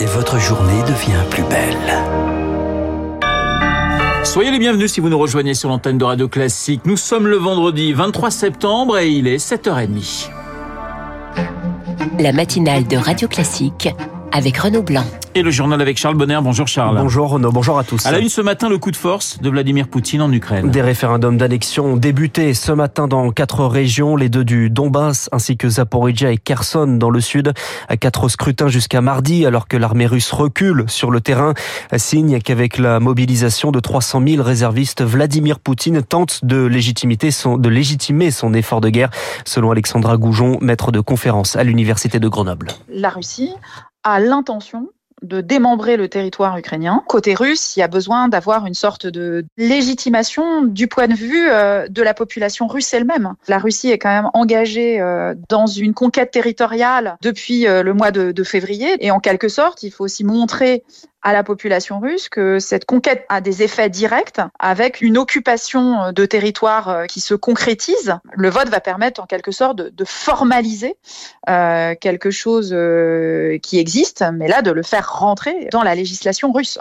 et votre journée devient plus belle. Soyez les bienvenus si vous nous rejoignez sur l'antenne de Radio Classique. Nous sommes le vendredi 23 septembre et il est 7h30. La matinale de Radio Classique avec Renaud Blanc. Et le journal avec Charles Bonner. Bonjour Charles. Bonjour Renaud, bonjour à tous. À la une ce matin, le coup de force de Vladimir Poutine en Ukraine. Des référendums d'annexion ont débuté ce matin dans quatre régions, les deux du Donbass ainsi que Zaporizhia et Kherson dans le sud. Quatre scrutins jusqu'à mardi alors que l'armée russe recule sur le terrain. Signe qu'avec la mobilisation de 300 000 réservistes, Vladimir Poutine tente de, son, de légitimer son effort de guerre, selon Alexandra Goujon, maître de conférence à l'université de Grenoble. La Russie a l'intention de démembrer le territoire ukrainien. Côté russe, il y a besoin d'avoir une sorte de légitimation du point de vue euh, de la population russe elle-même. La Russie est quand même engagée euh, dans une conquête territoriale depuis euh, le mois de, de février et en quelque sorte, il faut aussi montrer à la population russe que cette conquête a des effets directs avec une occupation de territoire euh, qui se concrétise. Le vote va permettre en quelque sorte de, formaliser euh, quelque chose euh, qui existe, mais là de le faire rentrer dans la législation russe.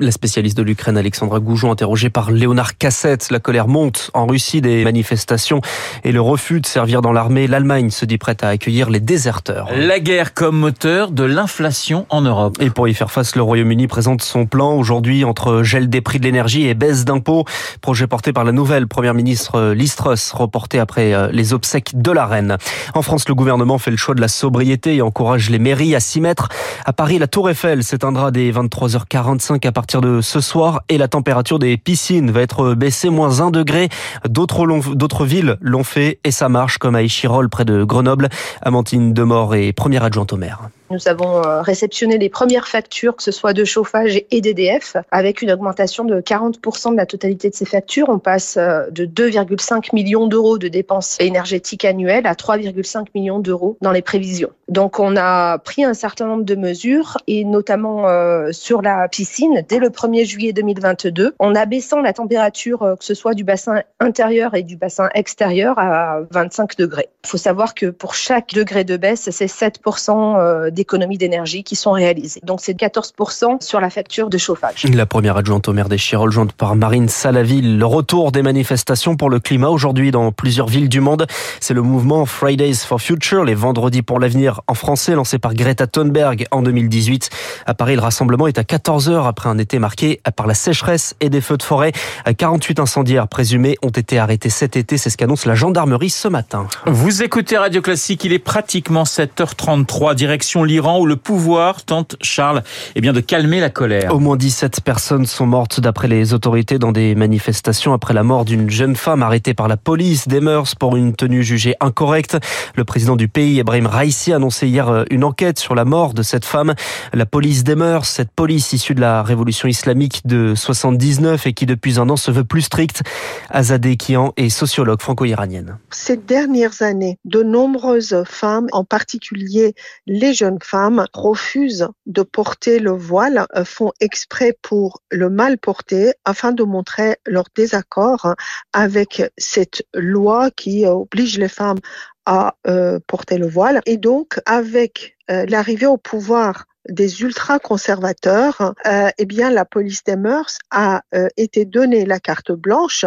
La spécialiste de l'Ukraine, Alexandra Goujon, interrogée par Léonard Cassette. La colère monte en Russie des manifestations et le refus de servir dans l'armée. L'Allemagne se dit prête à accueillir les déserteurs. La guerre comme moteur de l'inflation en Europe. Et pour y faire face, le Royaume-Uni présente son plan aujourd'hui entre gel des prix de l'énergie et baisse d'impôts. Projet porté par la nouvelle première ministre Liz Truss, reporté après euh, les obsèques de la reine. En France, le gouvernement fait le choix de la sobriété et encourage les mairies à s'y mettre. À Paris, la Tour Eiffel s'éteindra dès 23h45 à partir de ce soir et la température des piscines va être baissée moins 1 degré. D'autres, d'autres villes l'ont fait et ça marche comme à Échirol près de Grenoble. Amantine Demort est première adjointe au maire. Nous avons euh, réceptionné les premières factures, que ce soit de chauffage et d'EDF, avec une augmentation de 40% de la totalité de ces factures. On passe euh, de 2,5 millions d'euros de dépenses énergétiques annuelles à 3,5 millions d'euros dans les prévisions. Donc on a pris un certain nombre de mesures, et notamment euh, sur la piscine, dès le 1er juillet 2022, en abaissant la température, que ce soit du bassin intérieur et du bassin extérieur, à 25 degrés. Il faut savoir que pour chaque degré de baisse, c'est 7% des d'économies d'énergie qui sont réalisées. Donc c'est 14% sur la facture de chauffage. La première adjointe au maire des Chirol, jointe par Marine Salaville. Le retour des manifestations pour le climat aujourd'hui dans plusieurs villes du monde. C'est le mouvement Fridays for Future, les vendredis pour l'avenir en français, lancé par Greta Thunberg en 2018. À Paris, le rassemblement est à 14h après un été marqué par la sécheresse et des feux de forêt. 48 incendiaires présumés ont été arrêtés cet été. C'est ce qu'annonce la gendarmerie ce matin. Vous écoutez Radio Classique, il est pratiquement 7h33, direction l'Iran où le pouvoir tente, Charles, eh bien, de calmer la colère. Au moins 17 personnes sont mortes d'après les autorités dans des manifestations après la mort d'une jeune femme arrêtée par la police des mœurs pour une tenue jugée incorrecte. Le président du pays, Ebrahim Raisi, a annoncé hier euh, une enquête sur la mort de cette femme. La police des mœurs, cette police issue de la révolution islamique de 79 et qui depuis un an se veut plus stricte. Azadeh Kian est sociologue franco-iranienne. Ces dernières années, de nombreuses femmes, en particulier les jeunes femmes refusent de porter le voile, euh, font exprès pour le mal porter afin de montrer leur désaccord avec cette loi qui oblige les femmes à euh, porter le voile. Et donc, avec euh, l'arrivée au pouvoir des ultra-conservateurs, eh bien, la police des mœurs a été donnée la carte blanche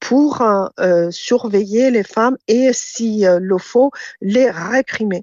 pour surveiller les femmes et, si le faut, les réprimer.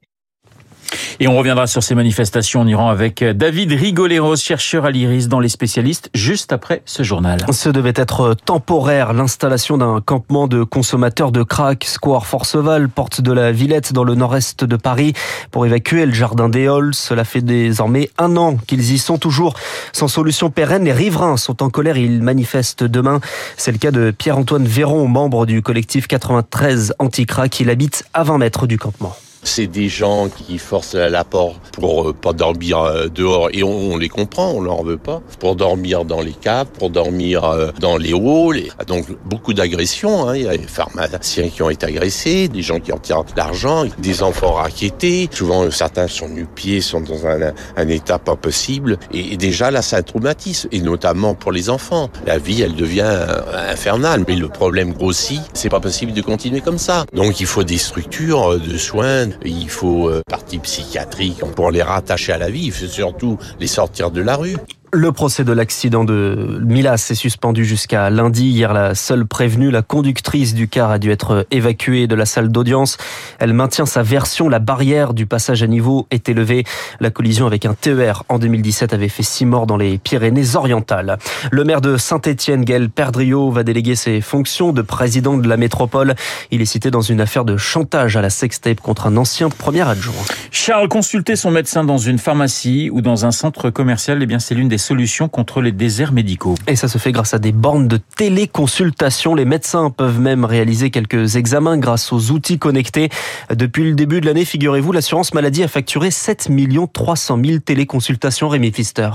Et on reviendra sur ces manifestations en Iran avec David Rigoleros, chercheur à l'IRIS dans les spécialistes, juste après ce journal. Ce devait être temporaire, l'installation d'un campement de consommateurs de crack, Square Forceval, porte de la Villette dans le nord-est de Paris, pour évacuer le jardin des Halles. Cela fait désormais un an qu'ils y sont toujours sans solution pérenne. Les riverains sont en colère, ils manifestent demain. C'est le cas de Pierre-Antoine Véron, membre du collectif 93 anti-crack. Il habite à 20 mètres du campement. C'est des gens qui forcent l'apport pour euh, pas dormir euh, dehors et on, les comprend, on leur veut pas. Pour dormir dans les caves, pour dormir euh, dans les halls. Donc beaucoup d'agressions. Hein. Il y a des pharmaciens qui ont été agressés, des gens qui en tirent de l'argent, des enfants raquettés. Souvent certains sont nu-pieds, sont dans un, état pas possible. Et, déjà là, c'est un traumatisme. Et notamment pour les enfants. La vie, elle devient infernale. Mais le problème grossit. C'est pas possible de continuer comme ça. Donc il faut des structures de soins il faut euh, partie psychiatrique pour les rattacher à la vie, il faut surtout les sortir de la rue. Le procès de l'accident de Milas est suspendu jusqu'à lundi. Hier, la seule prévenue, la conductrice du car, a dû être évacuée de la salle d'audience. Elle maintient sa version. La barrière du passage à niveau est élevée. La collision avec un TER en 2017 avait fait six morts dans les Pyrénées-Orientales. Le maire de Saint-Étienne, Gaël Perdriau, va déléguer ses fonctions de président de la métropole. Il est cité dans une affaire de chantage à la sextape contre un ancien premier adjoint. Charles, consulter son médecin dans une pharmacie ou dans un centre commercial, eh bien, c'est l'une des solutions contre les déserts médicaux. Et ça se fait grâce à des bornes de téléconsultation. Les médecins peuvent même réaliser quelques examens grâce aux outils connectés. Depuis le début de l'année, figurez-vous, l'assurance maladie a facturé 7 300 000 téléconsultations Rémi Pfister.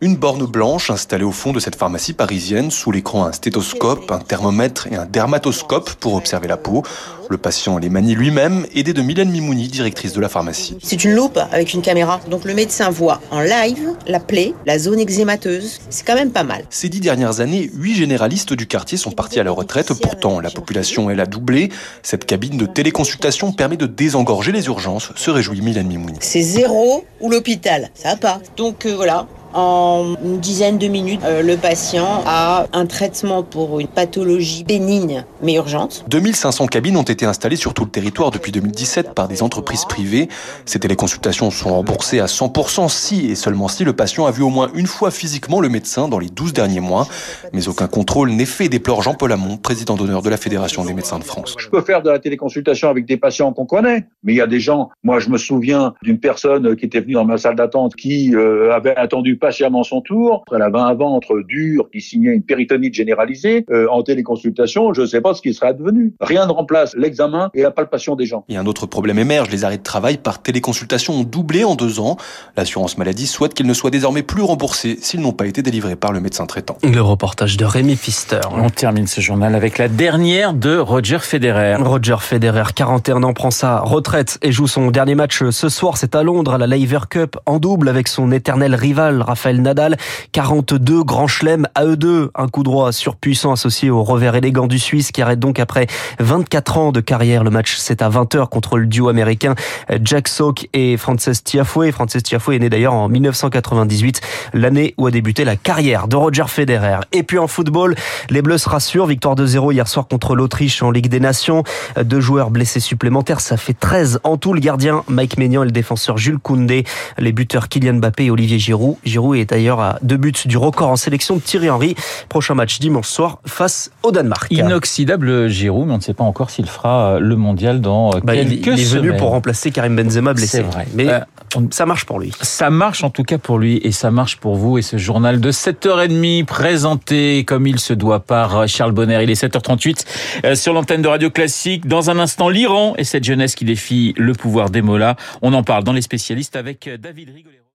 Une borne blanche installée au fond de cette pharmacie parisienne, sous l'écran un stéthoscope, un thermomètre et un dermatoscope pour observer la peau. Le patient les manie lui-même, aidé de Mylène Mimouni, directrice de la pharmacie. C'est une loupe avec une caméra. Donc le médecin voit en live la plaie, la zone eczémateuse. C'est quand même pas mal. Ces dix dernières années, huit généralistes du quartier sont partis à la retraite. Pourtant, la population, elle a doublé. Cette cabine de téléconsultation permet de désengorger les urgences, se réjouit Mylène Mimouni. C'est zéro ou l'hôpital. Ça va pas. Donc euh, voilà, en une dizaine de minutes, euh, le patient a un traitement pour une pathologie bénigne mais urgente. 2500 cabines ont été installées sur tout le territoire depuis 2017 par des entreprises privées. Ces téléconsultations sont remboursées à 100% si et seulement si le patient a vu au moins une fois physiquement le médecin dans les 12 derniers mois. Mais aucun contrôle n'est fait, déplore Jean-Paul Hamon, président d'honneur de la Fédération des médecins de France. Je peux faire de la téléconsultation avec des patients qu'on connaît, mais il y a des gens, moi je me souviens d'une personne qui était venue dans ma salle d'attente qui euh, avait attendu patiemment son tour. Elle avait un ventre dur qui signait une péritonite généralisée. Euh, en téléconsultation, je ne sais pas ce qui serait advenu. Rien ne remplace l'examen et la palpation des gens. Et un autre problème émerge. Les arrêts de travail par téléconsultation ont doublé en deux ans. L'assurance maladie souhaite qu'ils ne soient désormais plus remboursés s'ils n'ont pas été délivrés par le médecin traitant. Le reportage de Rémi Pfister. On termine ce journal avec la dernière de Roger Federer. Roger Federer, 41 ans, prend sa retraite et joue son dernier match ce soir. C'est à Londres, à la Laver Cup, en double avec son éternel rival, Raphaël Nadal. Nadal. 42 grands chelems à eux deux. Un coup droit surpuissant associé au revers élégant du Suisse qui arrête donc après 24 ans de carrière. Le match, c'est à 20h contre le duo américain Jack Sock et Frances Tiafoe. Frances Tiafoe est né d'ailleurs en 1998, l'année où a débuté la carrière de Roger Federer. Et puis en football, les Bleus se rassurent. Victoire de 0 hier soir contre l'Autriche en Ligue des Nations. Deux joueurs blessés supplémentaires. Ça fait 13 en tout. Le gardien Mike Maignan et le défenseur Jules Koundé. Les buteurs Kylian Mbappé et Olivier. Giroud est d'ailleurs à deux buts du record en sélection de Thierry Henry. Prochain match dimanche soir face au Danemark. Inoxydable Giroud, mais on ne sait pas encore s'il fera le mondial dans bah, quelques il, il est venu semaines. pour remplacer Karim Benzema blessé. C'est vrai. Mais Euh, ça marche pour lui. Ça marche en tout cas pour lui et ça marche pour vous. Et ce journal de 7h30 présenté comme il se doit par Charles Bonner. Il est 7h38 euh, sur l'antenne de Radio Classique. Dans un instant, l'Iran et cette jeunesse qui défie le pouvoir des mollahs. On en parle dans les spécialistes avec David Rigolero.